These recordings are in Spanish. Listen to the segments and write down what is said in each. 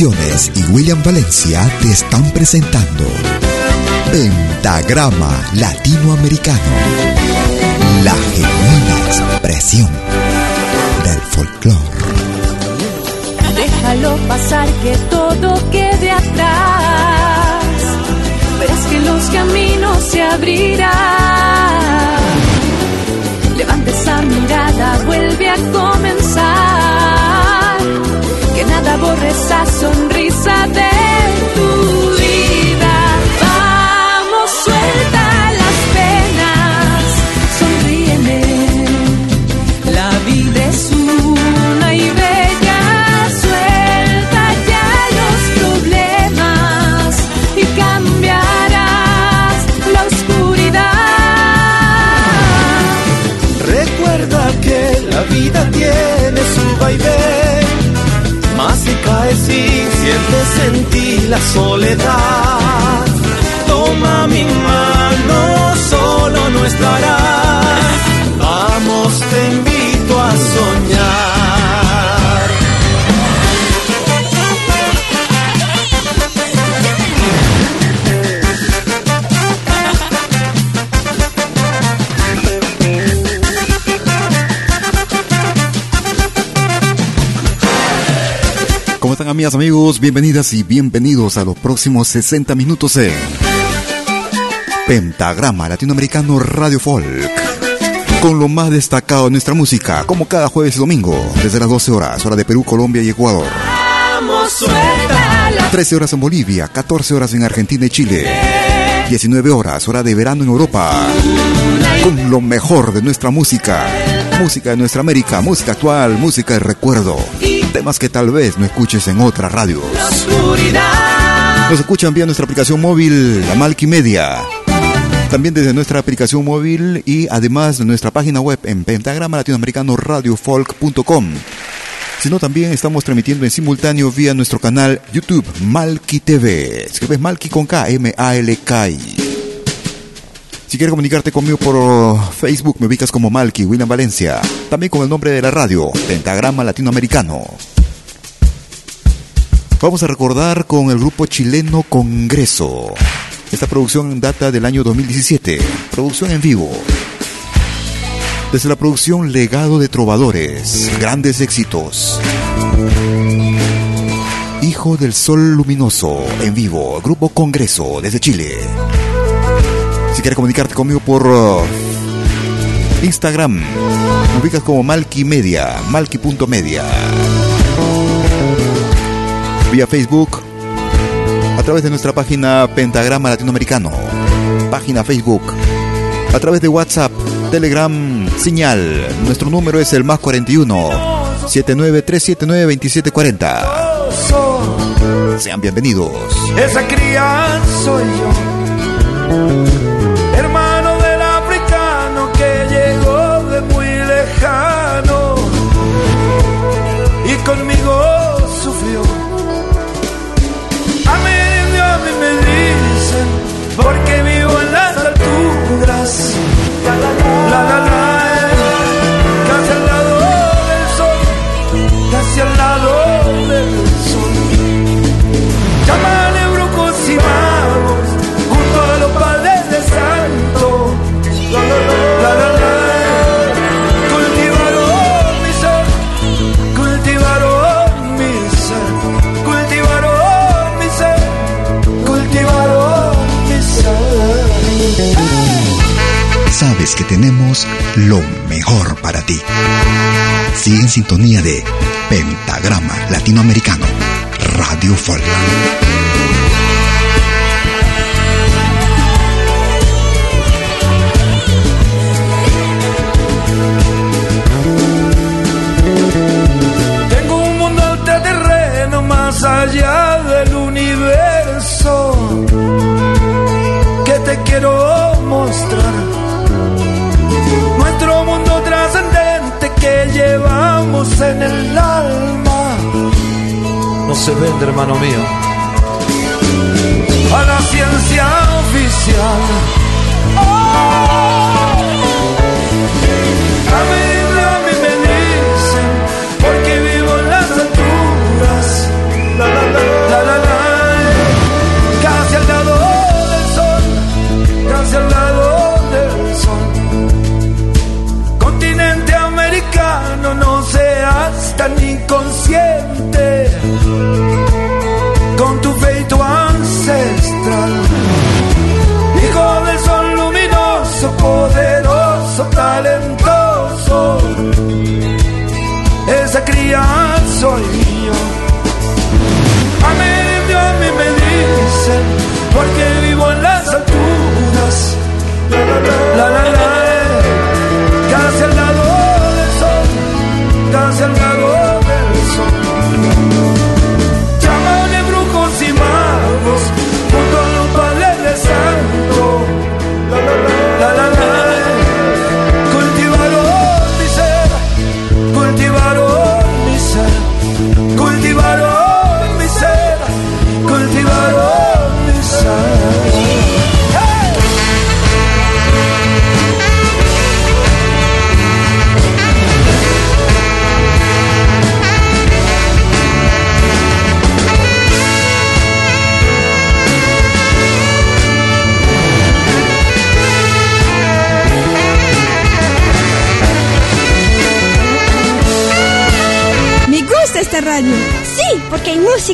Y William Valencia te están presentando Pentagrama Latinoamericano. La genuina expresión del folclore. Déjalo pasar que todo quede atrás. Esa sonrisa sientes en ti la soledad. Toma mi mano, solo no estarás. Amigas, amigos? Bienvenidas y bienvenidos a los próximos 60 minutos en Pentagrama Latinoamericano Radio Folk. Con lo más destacado de nuestra música, como cada jueves y domingo, desde las 12 horas, hora de Perú, Colombia y Ecuador. 13 horas en Bolivia, 14 horas en Argentina y Chile. 19 horas, hora de verano en Europa. Con lo mejor de nuestra música. Música de nuestra América, música actual, música de recuerdo. Temas que tal vez no escuches en otras radios. Nos escuchan vía nuestra aplicación móvil, la Malky Media. También desde nuestra aplicación móvil y además de nuestra página web en pentagrama latinoamericano radiofolk.com sino también estamos transmitiendo en simultáneo vía nuestro canal YouTube Malki TV. Escribes Malki con K, M-A-L-K. Si quieres comunicarte conmigo por Facebook, me ubicas como Malki, William Valencia. También con el nombre de la radio, Pentagrama Latinoamericano. Vamos a recordar con el grupo chileno Congreso. Esta producción data del año 2017. Producción en vivo. Desde la producción Legado de Trovadores, grandes éxitos. Hijo del Sol Luminoso, en vivo, Grupo Congreso, desde Chile. Si quieres comunicarte conmigo por uh, Instagram, me ubicas como Malki Media, malki.media. Vía Facebook, a través de nuestra página Pentagrama Latinoamericano, página Facebook, a través de WhatsApp Telegram, señal. Nuestro número es el más 41 793792740. Sean bienvenidos. Esa cría soy yo, hermano del africano que llegó de muy lejano y conmigo sufrió. A mí, a mí me dicen, porque vivo en las alturas la la la, que tenemos lo mejor para ti. Sigue en sintonía de Pentagrama Latinoamericano, Radio Folk. Tengo un mundo terreno más allá en el alma. No se vende, hermano mío. A la ciencia oficial.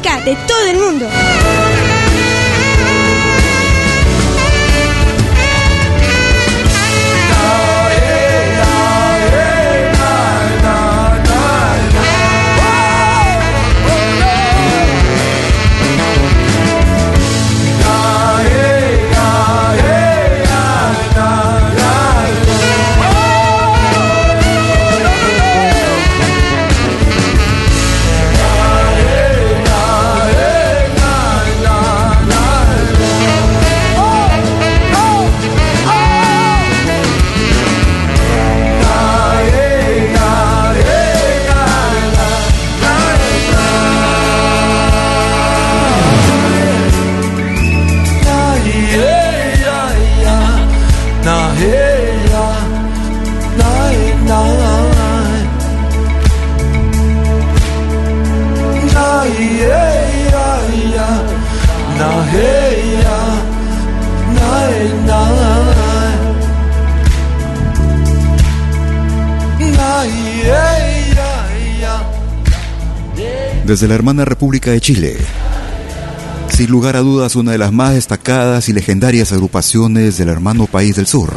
De todo el mundo. Desde la hermana República de Chile. Sin lugar a dudas, una de las más destacadas y legendarias agrupaciones del hermano país del sur.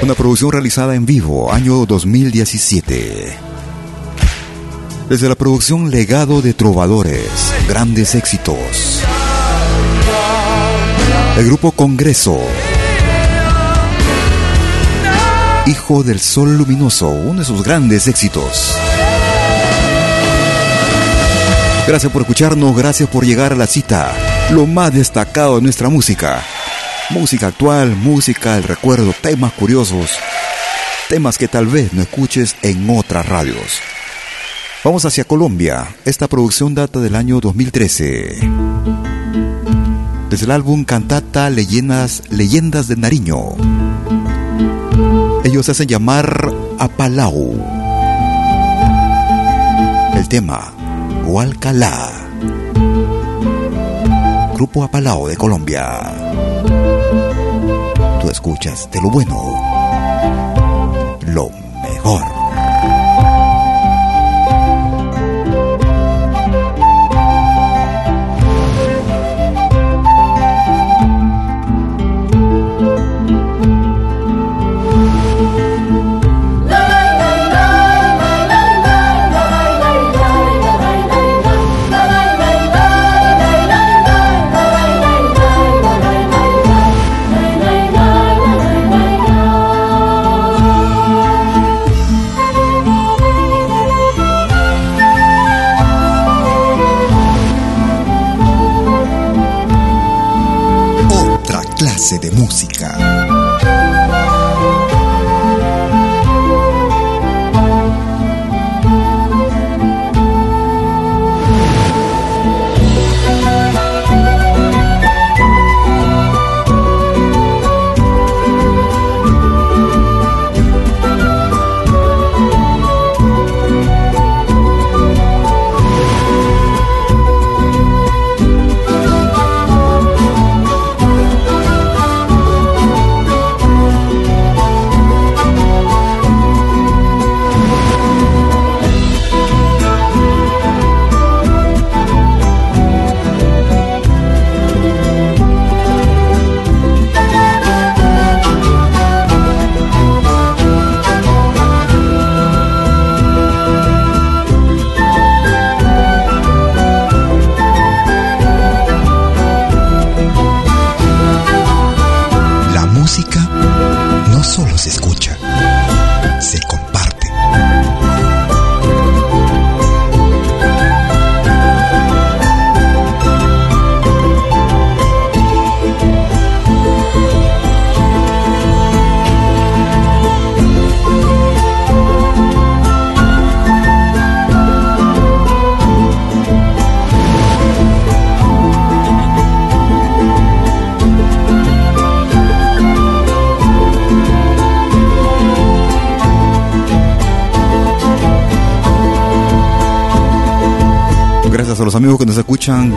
Una producción realizada en vivo, año 2017. Desde la producción Legado de Trovadores, grandes éxitos. El grupo Congreso. Hijo del Sol Luminoso, uno de sus grandes éxitos. Gracias por escucharnos, gracias por llegar a la cita. Lo más destacado de nuestra música. Música actual, música del recuerdo, temas curiosos, temas que tal vez no escuches en otras radios. Vamos hacia Colombia. Esta producción data del año 2013. Desde el álbum Cantata Leyendas, Leyendas de Nariño. Ellos se hacen llamar Apalau. El tema Hualcalá. Grupo Apalao de Colombia. Tú escuchas de lo bueno, lo mejor. De música.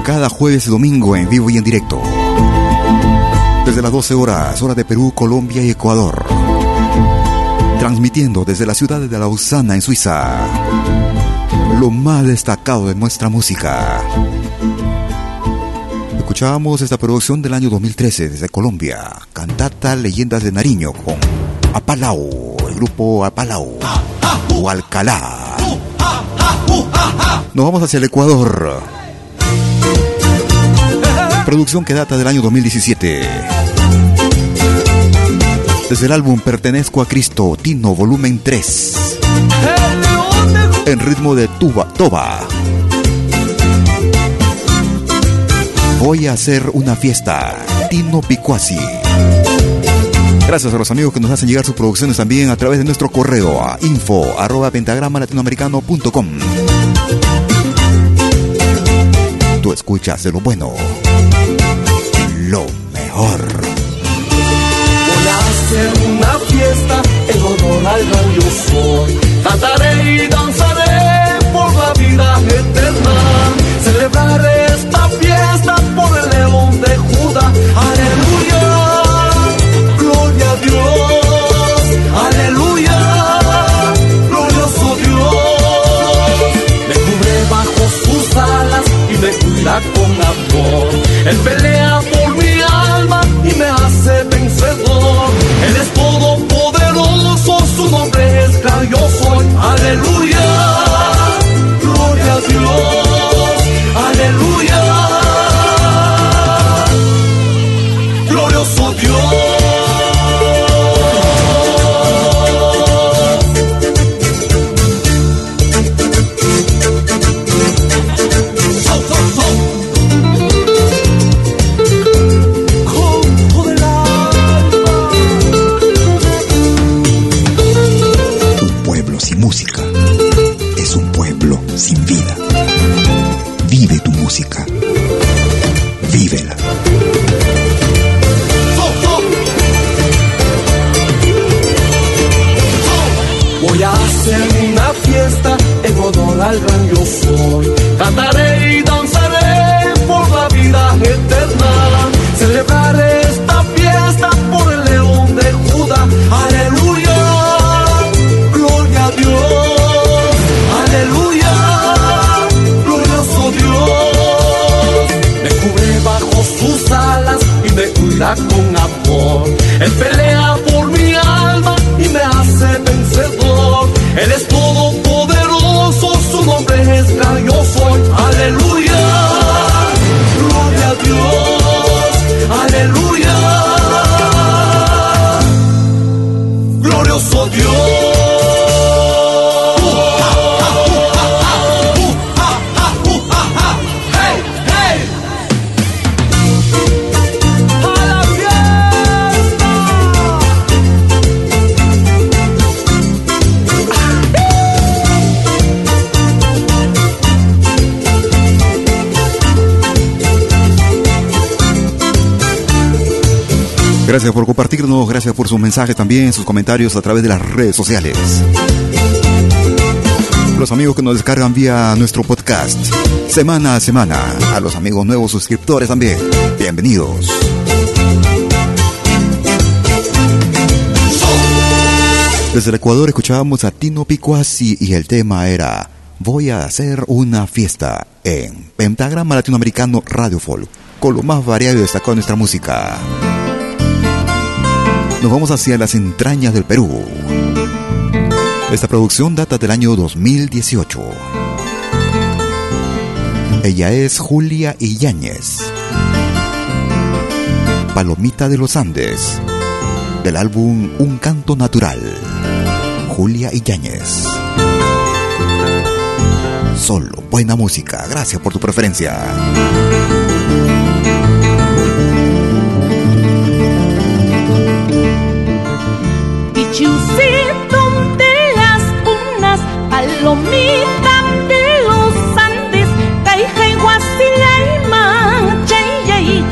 Cada jueves y domingo en vivo y en directo. Desde las 12 horas, hora de Perú, Colombia y Ecuador. Transmitiendo desde la ciudad de Lausana, en Suiza. lo más destacado de nuestra música. Escuchábamos esta producción del año 2013 desde Colombia, cantata Leyendas de Nariño con Apalau, el grupo Apalau, o Alcalá. Nos vamos hacia el Ecuador. Producción que data del año 2017. Desde el álbum Pertenezco a Cristo, Tino Volumen 3. En ritmo de tuba, toba. Voy a hacer una fiesta. Tino Picuasi. Gracias a los amigos que nos hacen llegar sus producciones también a través de nuestro correo a info arroba pentagrama latinoamericano.com. Tú escuchas de lo bueno, gran yo soy. Cantaré y danzaré por la vida eterna. Celebraré y me Por compartirnos, gracias por sus mensajes también, sus comentarios a través de las redes sociales. Los amigos que nos descargan vía nuestro podcast, semana a semana. A los amigos nuevos suscriptores también, bienvenidos. Desde el Ecuador escuchábamos a Tino Picuasi y el tema era Voy a hacer una fiesta en Pentagrama Latinoamericano Radio Folk, con lo más variado y destacado de nuestra música. Nos vamos hacia las entrañas del Perú. Esta producción data del año 2018. Ella es Julia Iñáñez. Palomita de los Andes. Del álbum Un Canto Natural. Julia Iñáñez. Solo buena música. Gracias por tu preferencia. Palomita de los Andes, Caija y Guasilaima, Chaya y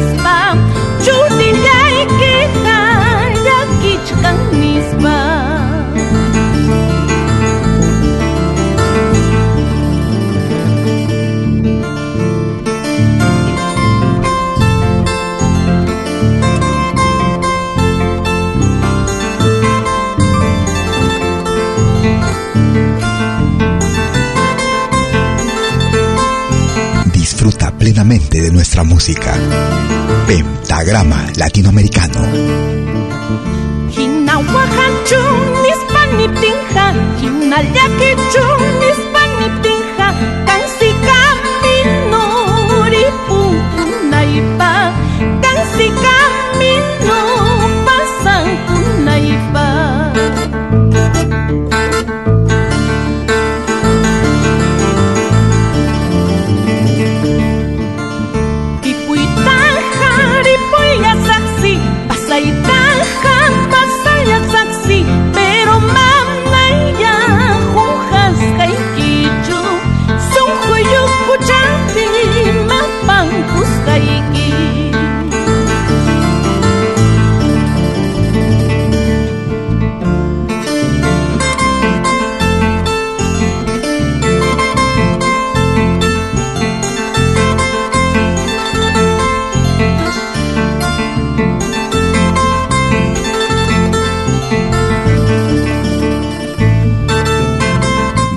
smile. Plenamente de nuestra música. Pentagrama Latinoamericano.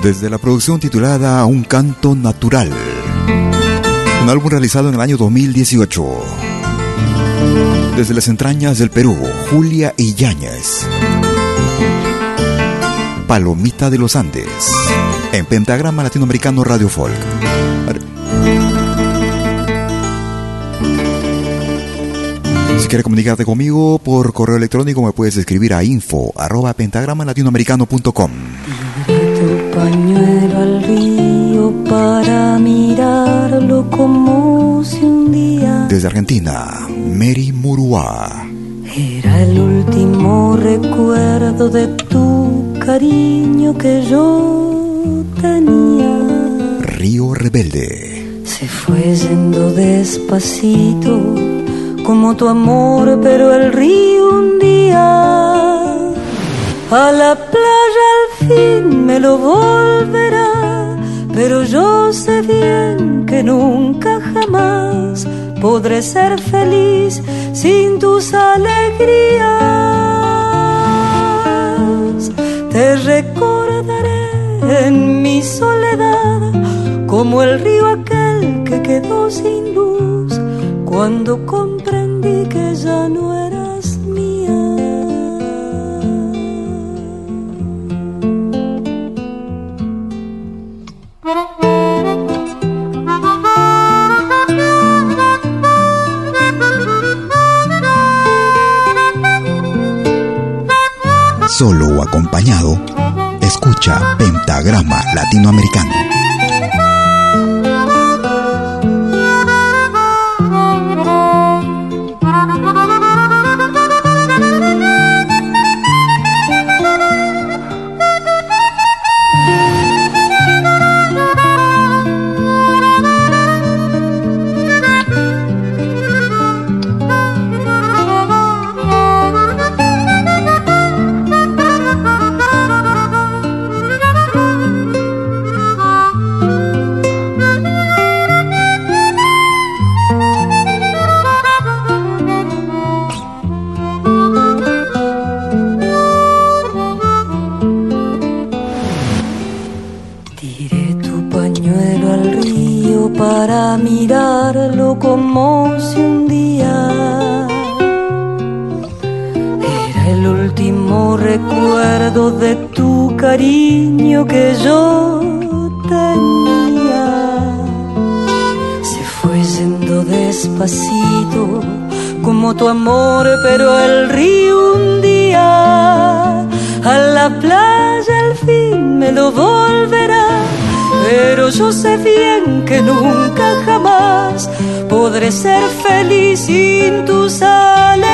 Desde la producción titulada Un canto natural, un álbum realizado en el año 2018. Desde las entrañas del Perú, Julia Iñáñez. Palomita de los Andes, en Pentagrama Latinoamericano Radio Folk. Si quieres comunicarte conmigo por correo electrónico me puedes escribir a info arroba pentagramalatinoamericano.com pañuelo al río para mirarlo como si un día. Desde Argentina, Mary Murua. Era el último recuerdo de tu cariño que yo tenía. Río Rebelde. Se fue yendo despacito como tu amor, pero el río un día a la playa me lo volverá, pero yo sé bien que nunca jamás podré ser feliz sin tus alegrías. Te recordaré en mi soledad como el río aquel que quedó sin luz cuando comprendí que ya no era acompañado, escucha Pentagrama Latinoamericano. Ser feliz sin tus alegrías.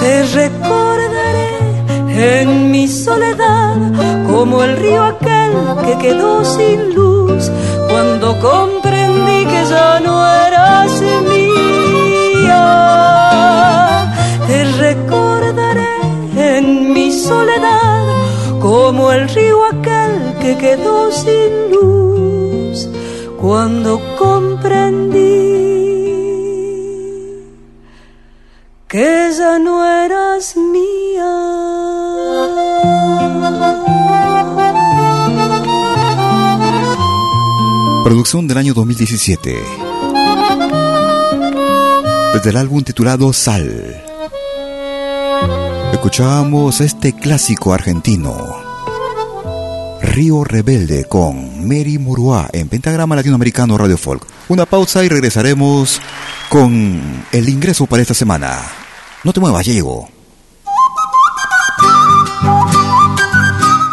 Te recordaré en mi soledad como el río aquel que quedó sin luz cuando comprendí que ya no eras mía. Te recordaré en mi soledad como el río aquel que quedó sin luz cuando comprendí que ya no eras mía. Producción del año 2017. Desde el álbum titulado Sal. Escuchábamos este clásico argentino. Río Rebelde con Mary Murua en Pentagrama Latinoamericano Radio Folk. Una pausa y regresaremos con el ingreso para esta semana. No te muevas, llego.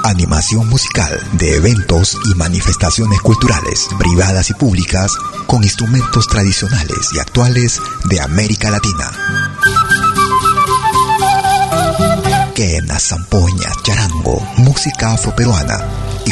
Animación musical de eventos y manifestaciones culturales, privadas y públicas, con instrumentos tradicionales y actuales de América Latina. Quenas, zampoñas, charango, música afroperuana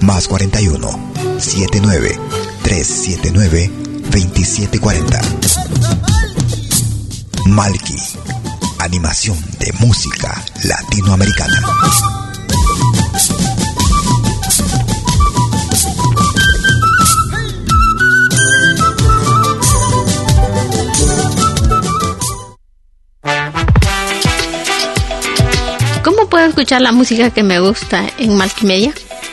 más 41 79 379 2740. Malki, animación de música latinoamericana. ¿Cómo puedo escuchar la música que me gusta en Malkimedia?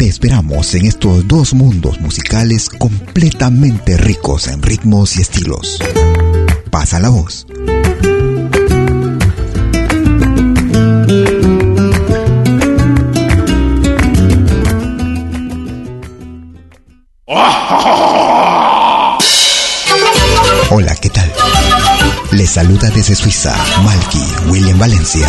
Te esperamos en estos dos mundos musicales completamente ricos en ritmos y estilos. Pasa la voz. Hola, ¿qué tal? Les saluda desde Suiza Malky William Valencia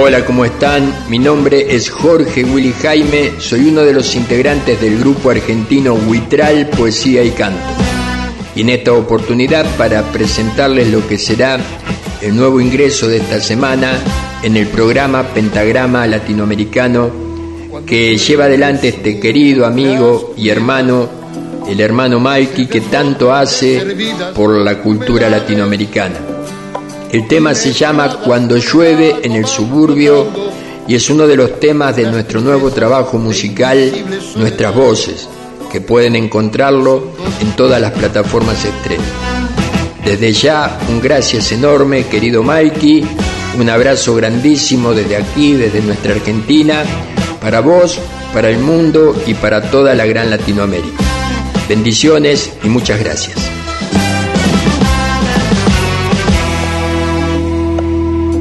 Hola, ¿cómo están? Mi nombre es Jorge Willy Jaime, soy uno de los integrantes del grupo argentino Huitral Poesía y Canto. Y en esta oportunidad para presentarles lo que será el nuevo ingreso de esta semana en el programa Pentagrama Latinoamericano que lleva adelante este querido amigo y hermano, el hermano Malky, que tanto hace por la cultura latinoamericana. El tema se llama Cuando llueve en el suburbio y es uno de los temas de nuestro nuevo trabajo musical, Nuestras Voces, que pueden encontrarlo en todas las plataformas estreno. Desde ya, un gracias enorme, querido Mikey, un abrazo grandísimo desde aquí, desde nuestra Argentina, para vos, para el mundo y para toda la gran Latinoamérica. Bendiciones y muchas gracias.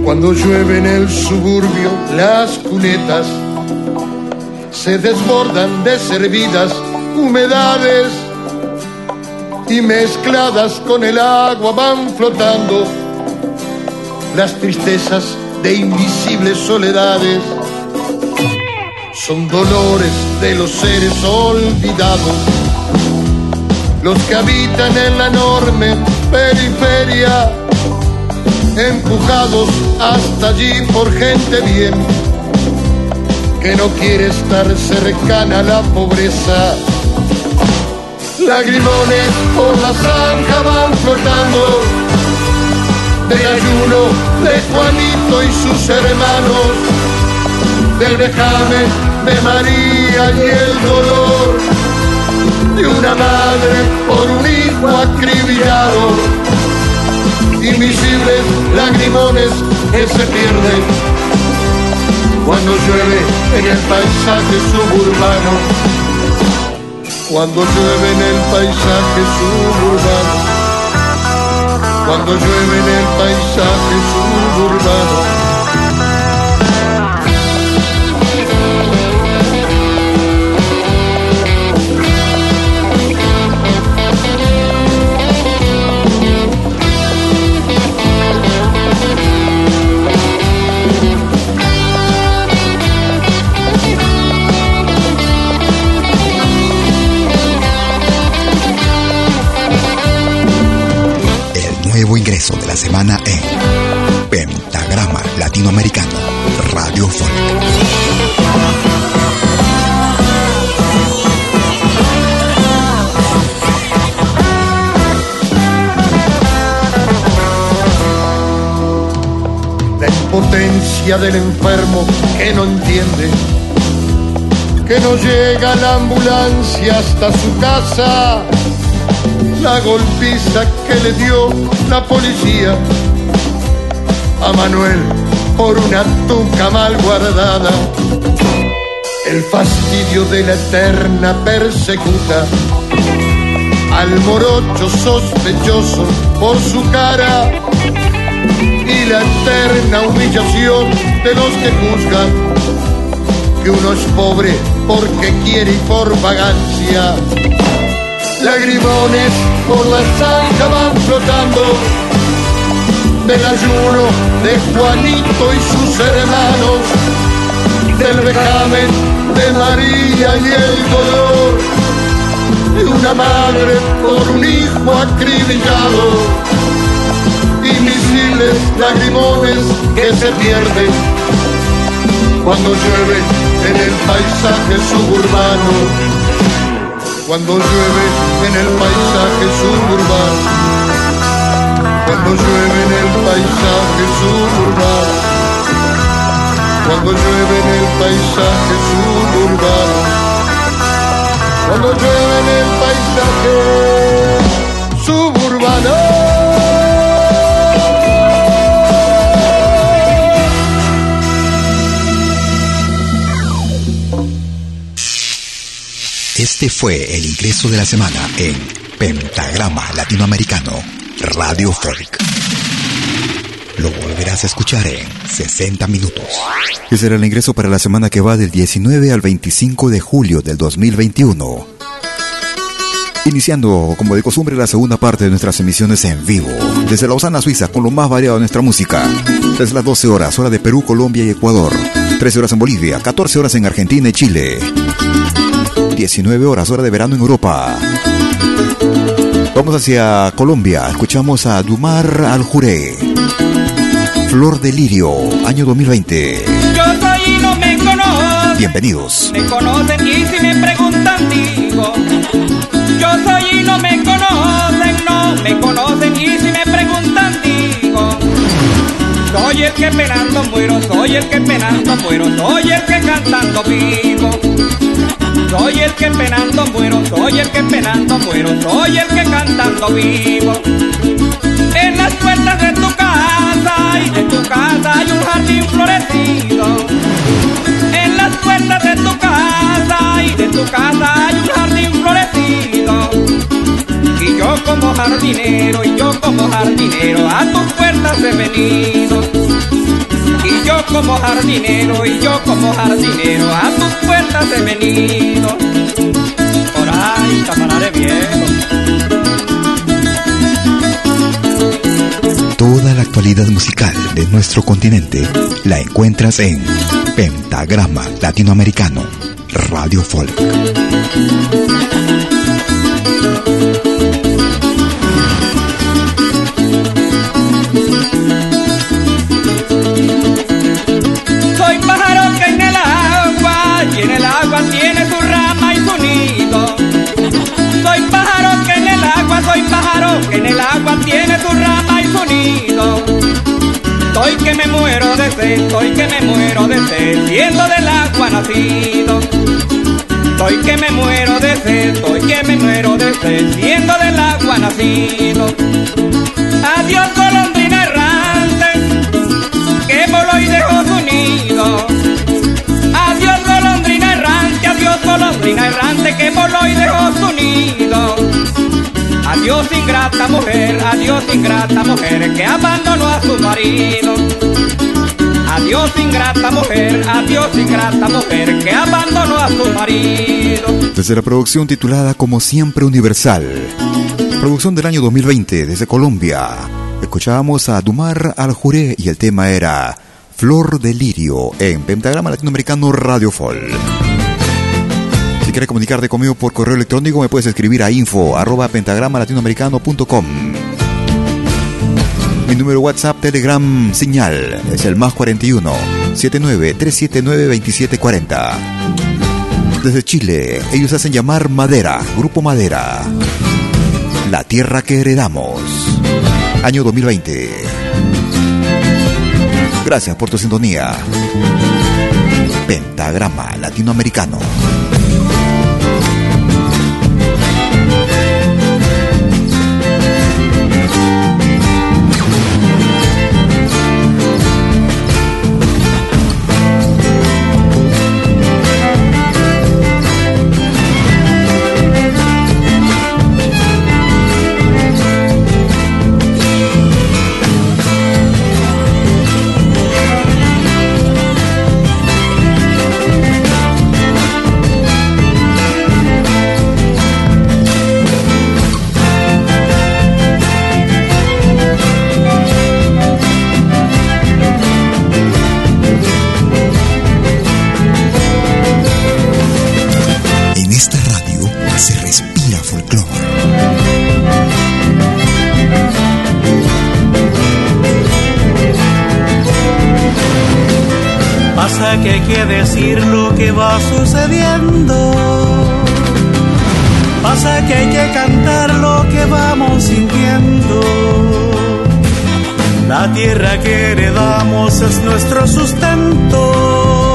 Cuando llueve en el suburbio, las cunetas se desbordan de servidas humedades y mezcladas con el agua van flotando las tristezas de invisibles soledades. Son dolores de los seres olvidados, los que habitan en la enorme periferia, empujados hasta allí por gente bien, que no quiere estar cercana a la pobreza. Lagrimones por la zanja van flotando del ayuno de Juanito y sus hermanos, del vejamen de María y el dolor de una madre por un hijo acribillado, invisibles lagrimones que se pierden cuando llueve en el paisaje suburbano cuando llueve en el paisaje suburbano, cuando llueve en el paisaje suburbano. Ingreso de la semana en Pentagrama Latinoamericano, Radio Folk. La impotencia del enfermo que no entiende, que no llega la ambulancia hasta su casa la golpiza que le dio la policía a Manuel por una tuca mal guardada. El fastidio de la eterna persecuta. Al morocho sospechoso por su cara. Y la eterna humillación de los que juzgan que uno es pobre porque quiere y por vagancia lagrimones por la zanja van flotando. Del ayuno de Juanito y sus hermanos, del vejamen de María y el dolor. De una madre por un hijo acribillado, invisibles lagrimones que se pierden cuando llueve en el paisaje suburbano cuando llueve en el paisaje suburbano, cuando llueve en el paisaje suburbano, cuando llueve en el paisaje suburbano, cuando llueve en el paisaje suburbano. Este fue el ingreso de la semana en Pentagrama Latinoamericano, Radio Folk. Lo volverás a escuchar en 60 minutos. Ese será el ingreso para la semana que va del 19 al 25 de julio del 2021. Iniciando, como de costumbre, la segunda parte de nuestras emisiones en vivo. Desde Lausana, Suiza, con lo más variado de nuestra música. Desde las 12 horas, hora de Perú, Colombia y Ecuador. 13 horas en Bolivia, 14 horas en Argentina y Chile. 19 horas, hora de verano en Europa. Vamos hacia Colombia, escuchamos a Dumar Al Juré. Flor de Lirio, año 2020. Yo soy y no me conoce Bienvenidos. Me conocen y si me preguntan digo, yo soy y no me conocen, no me conocen y si me preguntan digo, soy el que penando muero, soy el que penando muero, soy el que cantando vivo. Soy el que penando muero, soy el que penando muero, soy el que cantando vivo. En las puertas de tu casa y de tu casa hay un jardín florecido. En las puertas de tu casa y de tu casa hay un jardín florecido. Y yo como jardinero, y yo como jardinero, a tus puertas he venido. Yo como jardinero, y yo como jardinero, a puertas he venido. Por ahí, camarada viejo. Toda la actualidad musical de nuestro continente la encuentras en Pentagrama Latinoamericano, Radio Folk. El agua tiene su rama y su nido. Soy que me muero de sed, soy que me muero de sed, siendo del agua nacido. Soy que me muero de sed, soy que me muero de sed, siendo del agua nacido. Adiós ingrata mujer, adiós ingrata mujer, que abandonó a su marido. Adiós ingrata mujer, adiós ingrata mujer, que abandonó a su marido. Desde la producción titulada Como Siempre Universal, producción del año 2020 desde Colombia, escuchábamos a Dumar al Juré y el tema era Flor de Lirio en Pentagrama Latinoamericano Radio Folk. Si quieres comunicarte conmigo por correo electrónico, me puedes escribir a info arroba pentagramalatinoamericano.com. Mi número WhatsApp, Telegram, señal es el más 41 79 379 2740. Desde Chile, ellos hacen llamar Madera, Grupo Madera. La tierra que heredamos. Año 2020. Gracias por tu sintonía. Pentagrama Latinoamericano. Se respira folclore. Pasa que hay que decir lo que va sucediendo. Pasa que hay que cantar lo que vamos sintiendo. La tierra que heredamos es nuestro sustento.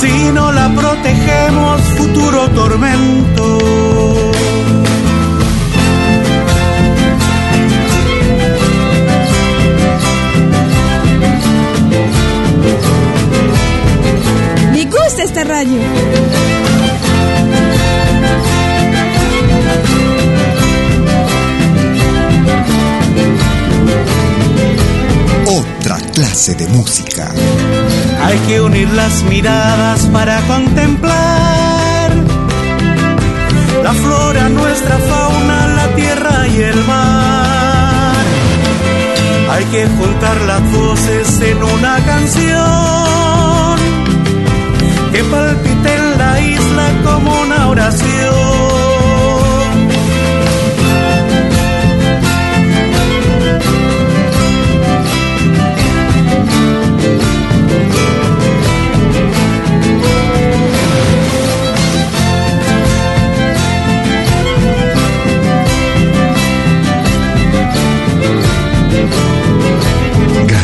Si no la protegemos, futuro tormento. Me gusta esta radio. Otra clase de música. Hay que unir las miradas para contemplar la flora, nuestra fauna, la tierra y el mar. Hay que juntar las voces en una canción que palpite en la isla como una oración.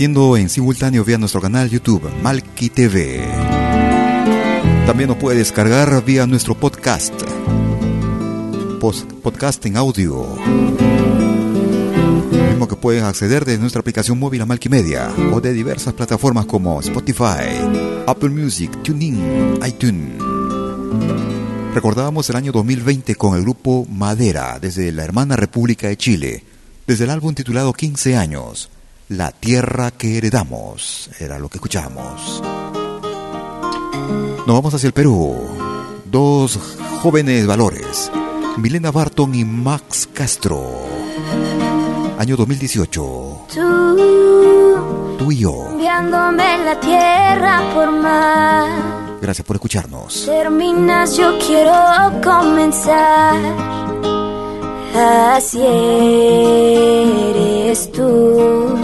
Transmitiendo en simultáneo vía nuestro canal YouTube, Malki TV. También nos puede descargar vía nuestro podcast. podcast en audio. Mismo que pueden acceder desde nuestra aplicación móvil a Media o de diversas plataformas como Spotify, Apple Music, TuneIn, iTunes. Recordábamos el año 2020 con el grupo Madera desde la hermana República de Chile, desde el álbum titulado 15 años. La tierra que heredamos era lo que escuchamos. Nos vamos hacia el Perú. Dos jóvenes valores, Milena Barton y Max Castro. Año 2018. Tú, Tú y yo. enviándome la tierra por mar. Gracias por escucharnos. Terminas, yo quiero comenzar. Así eres tú.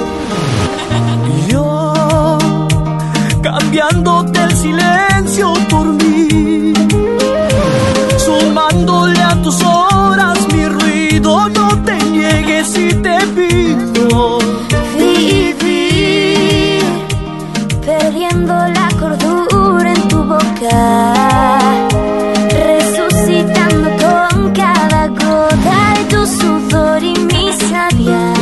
Cambiándote el silencio por mí, sumándole a tus horas mi ruido, no te niegues y te pido. Vivir perdiendo la cordura en tu boca, resucitando con cada gota de tu sudor y mi savia.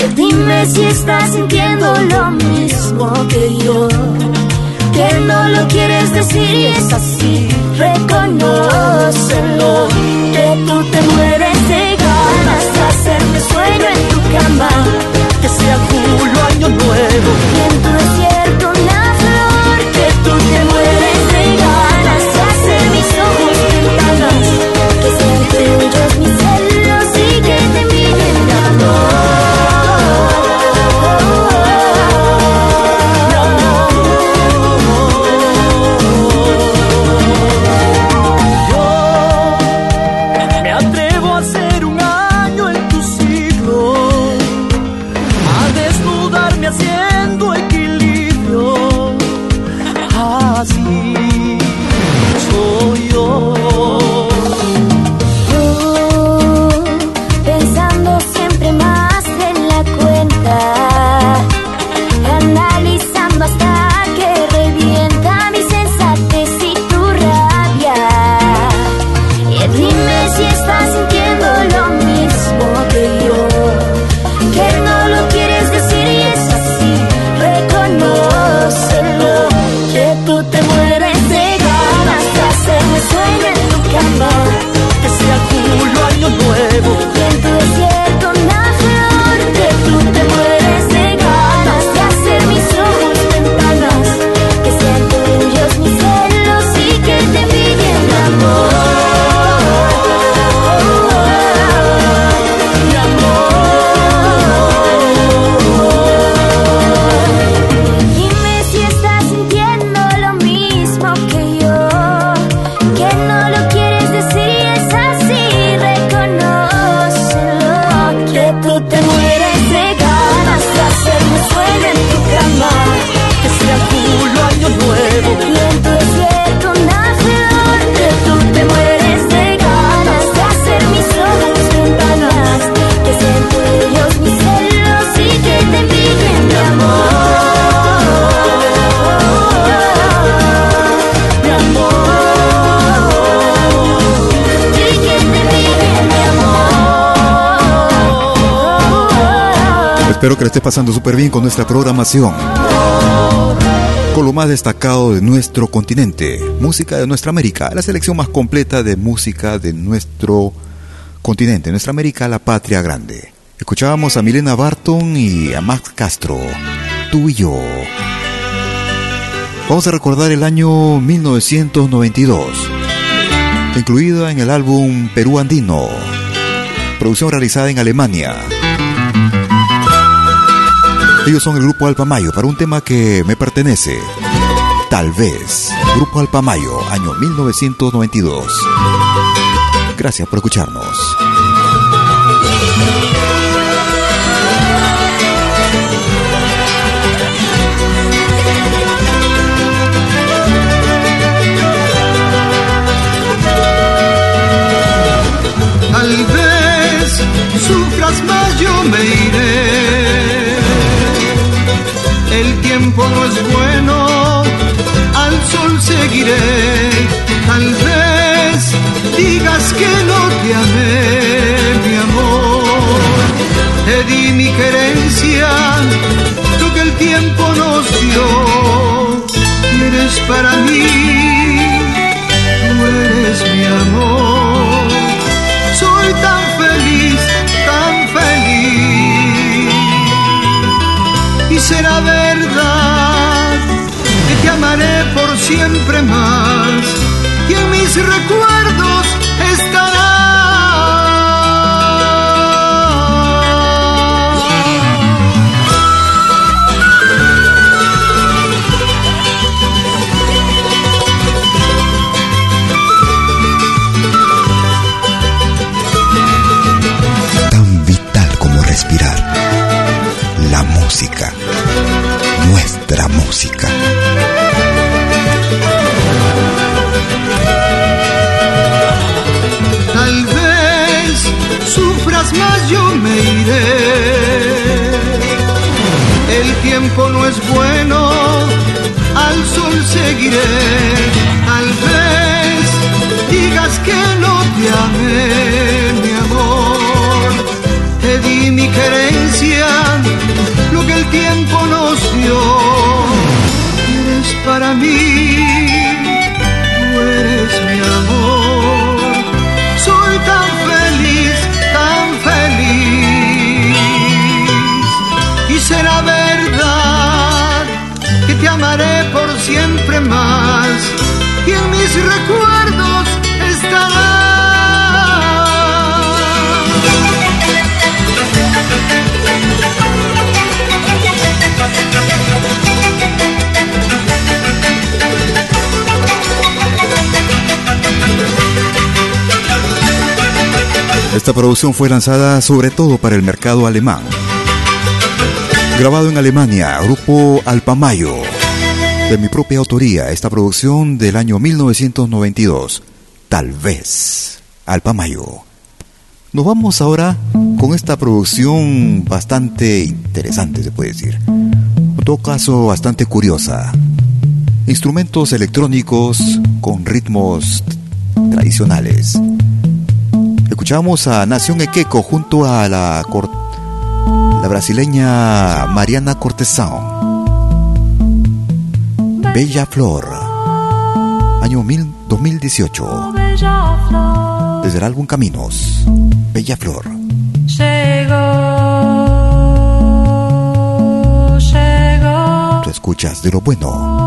Y dime si estás sintiendo lo mismo que yo. Que no lo quieres decir es así, reconócelo. Que tú te mueres de ganas de hacerme sueño en tu cama. Que sea julio, año nuevo. Y Espero que le esté pasando súper bien con nuestra programación. Con lo más destacado de nuestro continente, música de nuestra América, la selección más completa de música de nuestro continente, nuestra América, la patria grande. Escuchábamos a Milena Barton y a Max Castro, tú y yo. Vamos a recordar el año 1992, incluida en el álbum Perú Andino, producción realizada en Alemania. Ellos son el grupo Alpamayo para un tema que me pertenece. Tal vez. Grupo Alpamayo, año 1992. Gracias por escucharnos. Tal vez sufras más, yo me iré. Querencia, lo que el tiempo nos dio. Y eres para mí, tú eres mi amor. Soy tan feliz, tan feliz. Y será verdad que te amaré por siempre más. Y en mis recuerdos Nuestra música. Tal vez sufras más, yo me iré. El tiempo no es bueno, al sol seguiré. Tal vez digas que no te amé, mi amor. Te di mi querencia, para mí, tú eres mi amor. Soy tan feliz, tan feliz. Y será verdad que te amaré por siempre más. Y en mis recuerdos Esta producción fue lanzada sobre todo para el mercado alemán. Grabado en Alemania, grupo Alpamayo. De mi propia autoría, esta producción del año 1992. Tal vez. Alpamayo. Nos vamos ahora con esta producción bastante interesante, se puede decir. En todo caso, bastante curiosa. Instrumentos electrónicos con ritmos tradicionales. Escuchamos a Nación Equeco junto a la, la brasileña Mariana Cortesão. Bella Flor, año mil- 2018. Desde el álbum Caminos, Bella Flor. Llegó, llegó, Tú escuchas de lo bueno,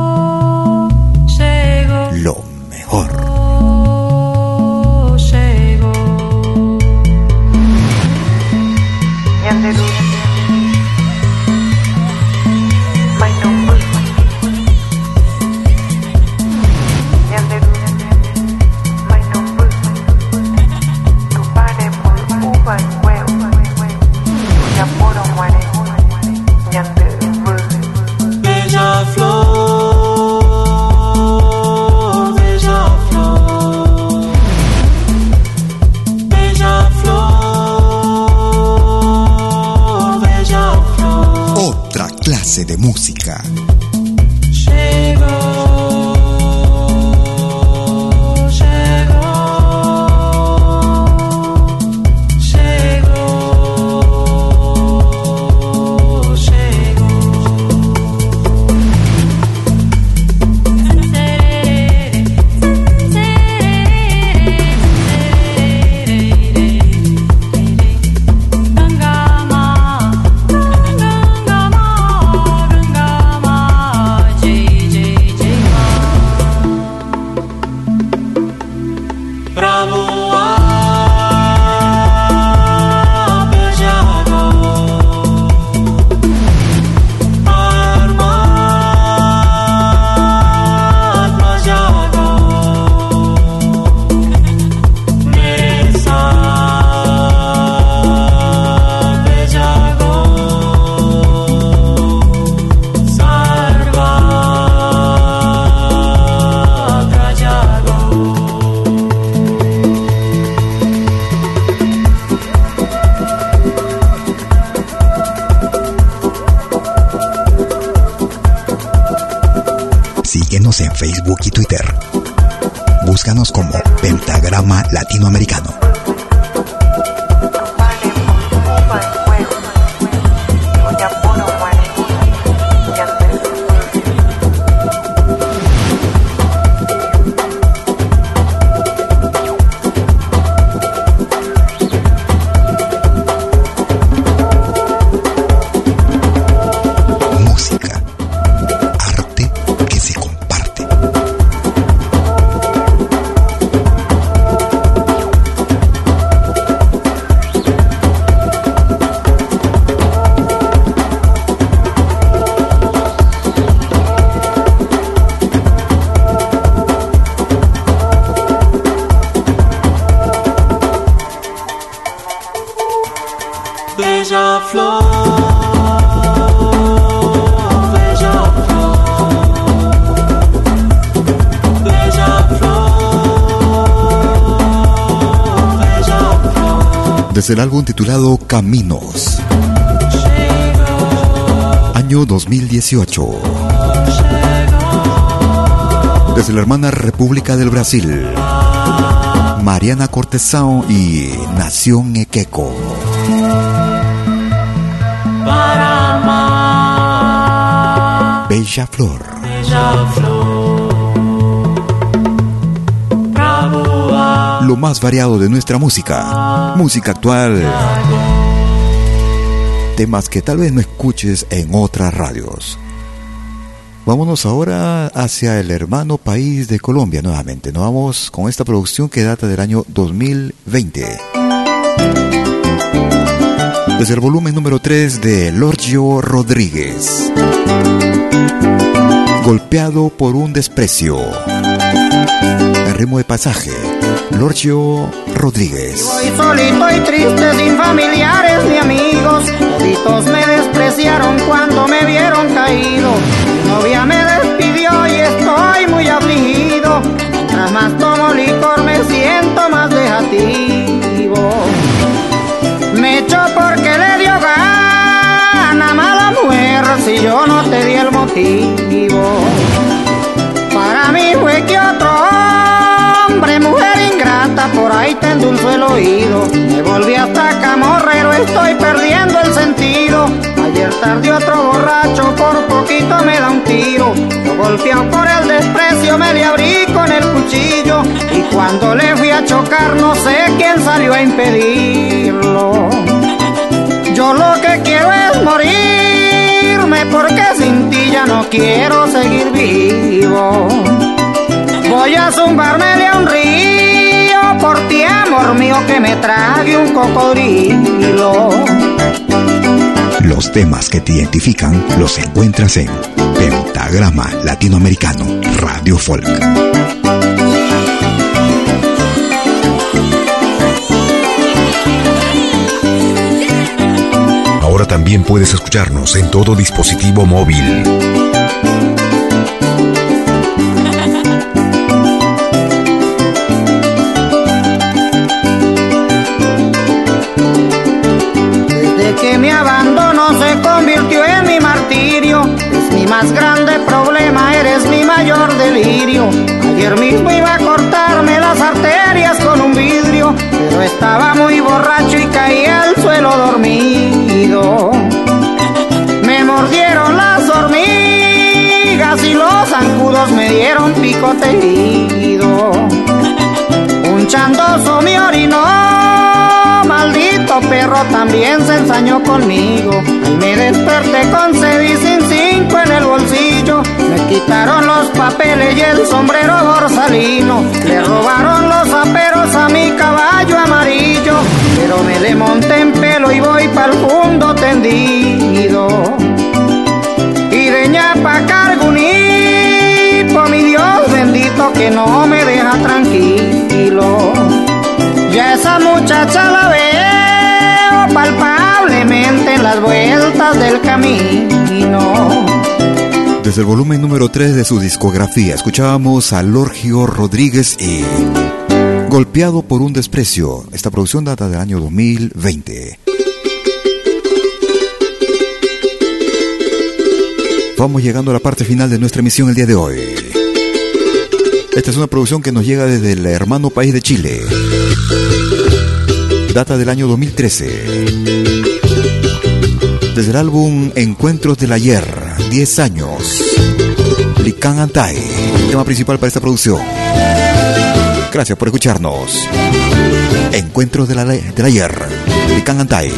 el álbum titulado Caminos. Año 2018. Desde la hermana República del Brasil. Mariana Cortesao y Nación Equeco. Bella Flor. Bella Flor. lo más variado de nuestra música. Música actual. Temas que tal vez no escuches en otras radios. Vámonos ahora hacia el hermano país de Colombia nuevamente. Nos vamos con esta producción que data del año 2020. Desde el volumen número 3 de Lorgio Rodríguez. Golpeado por un desprecio. El ritmo de pasaje. Lorgio Rodríguez. Voy solito y triste, sin familiares ni amigos. Toditos me despreciaron cuando me vieron caído. Mi novia me despidió y estoy muy afligido. Mientras más tomo licor me siento más dejativo. Me echó porque le dio gana mala mujer si yo no te di Para mí fue que otro hombre, mujer ingrata, por ahí te endulzó el oído. Me volví hasta camorrero, estoy perdiendo el sentido. Ayer tarde otro borracho, por poquito me da un tiro. Yo golpeado por el desprecio, me le abrí con el cuchillo. Y cuando le fui a chocar, no sé quién salió a impedirlo. Yo lo que quiero es morirme, porque sin ti ya no quiero seguir vivo. Voy a zumbarme a un río por ti, amor mío, que me trague un cocodrilo. Los temas que te identifican los encuentras en Pentagrama Latinoamericano Radio Folk. Ahora también puedes escucharnos en todo dispositivo móvil. mi abandono se convirtió en mi martirio. Es mi más grande problema, eres mi mayor delirio. Ayer mismo iba a cortarme estaba muy borracho y caí al suelo dormido. Me mordieron las hormigas y los zancudos me dieron picote Un chandoso me orinó maldito perro también se ensañó conmigo. Y me desperté con sed y sin cinco en el bolsillo. Quitaron los papeles y el sombrero borsalino. Le robaron los aperos a mi caballo amarillo. Pero me le monté en pelo y voy para el fondo tendido. Y de ñapa cargo un hipo, mi Dios bendito que no me deja tranquilo. Ya esa muchacha la veo palpablemente en las vueltas del camino. Desde el volumen número 3 de su discografía escuchábamos a Lorgio Rodríguez y Golpeado por un desprecio. Esta producción data del año 2020. Vamos llegando a la parte final de nuestra emisión el día de hoy. Esta es una producción que nos llega desde el hermano país de Chile. Data del año 2013. Desde el álbum Encuentros del Ayer, 10 años. Lican Antai, tema principal para esta producción. Gracias por escucharnos. Encuentros del, del Ayer, Lican Antai.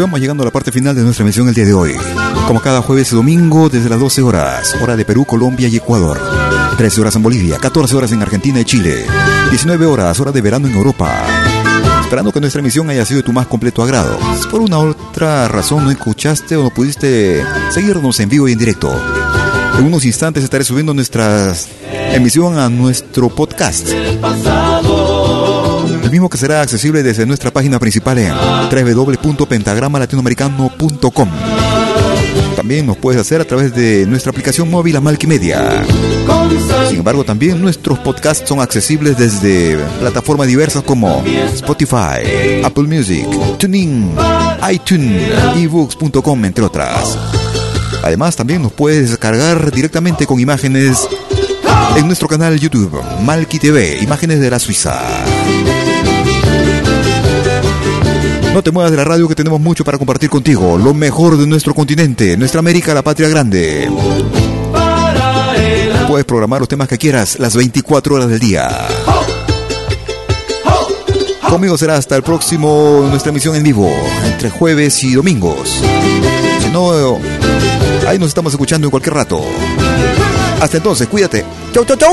Vamos llegando a la parte final de nuestra emisión el día de hoy. Como cada jueves y domingo, desde las 12 horas, hora de Perú, Colombia y Ecuador. 13 horas en Bolivia, 14 horas en Argentina y Chile. 19 horas, hora de verano en Europa. Esperando que nuestra emisión haya sido de tu más completo agrado. Si por una otra razón no escuchaste o no pudiste seguirnos en vivo y en directo. En unos instantes estaré subiendo nuestra emisión a nuestro podcast el mismo que será accesible desde nuestra página principal en www.pentagramalatinoamericano.com. También nos puedes hacer a través de nuestra aplicación móvil Amalquimedia. Sin embargo, también nuestros podcasts son accesibles desde plataformas diversas como Spotify, Apple Music, TuneIn, iTunes, ebooks.com, entre otras. Además, también nos puedes descargar directamente con imágenes en nuestro canal YouTube, Malki TV, imágenes de la Suiza. No te muevas de la radio que tenemos mucho para compartir contigo. Lo mejor de nuestro continente, nuestra América, la patria grande. Puedes programar los temas que quieras las 24 horas del día. Conmigo será hasta el próximo nuestra emisión en vivo, entre jueves y domingos. Si no, ahí nos estamos escuchando en cualquier rato. Hasta entonces, cuídate. Chau, chau, chau.